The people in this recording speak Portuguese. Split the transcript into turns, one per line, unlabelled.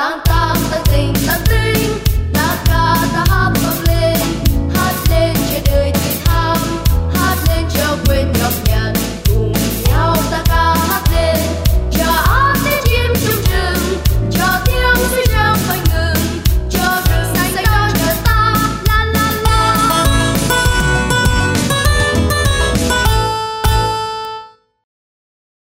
tam tam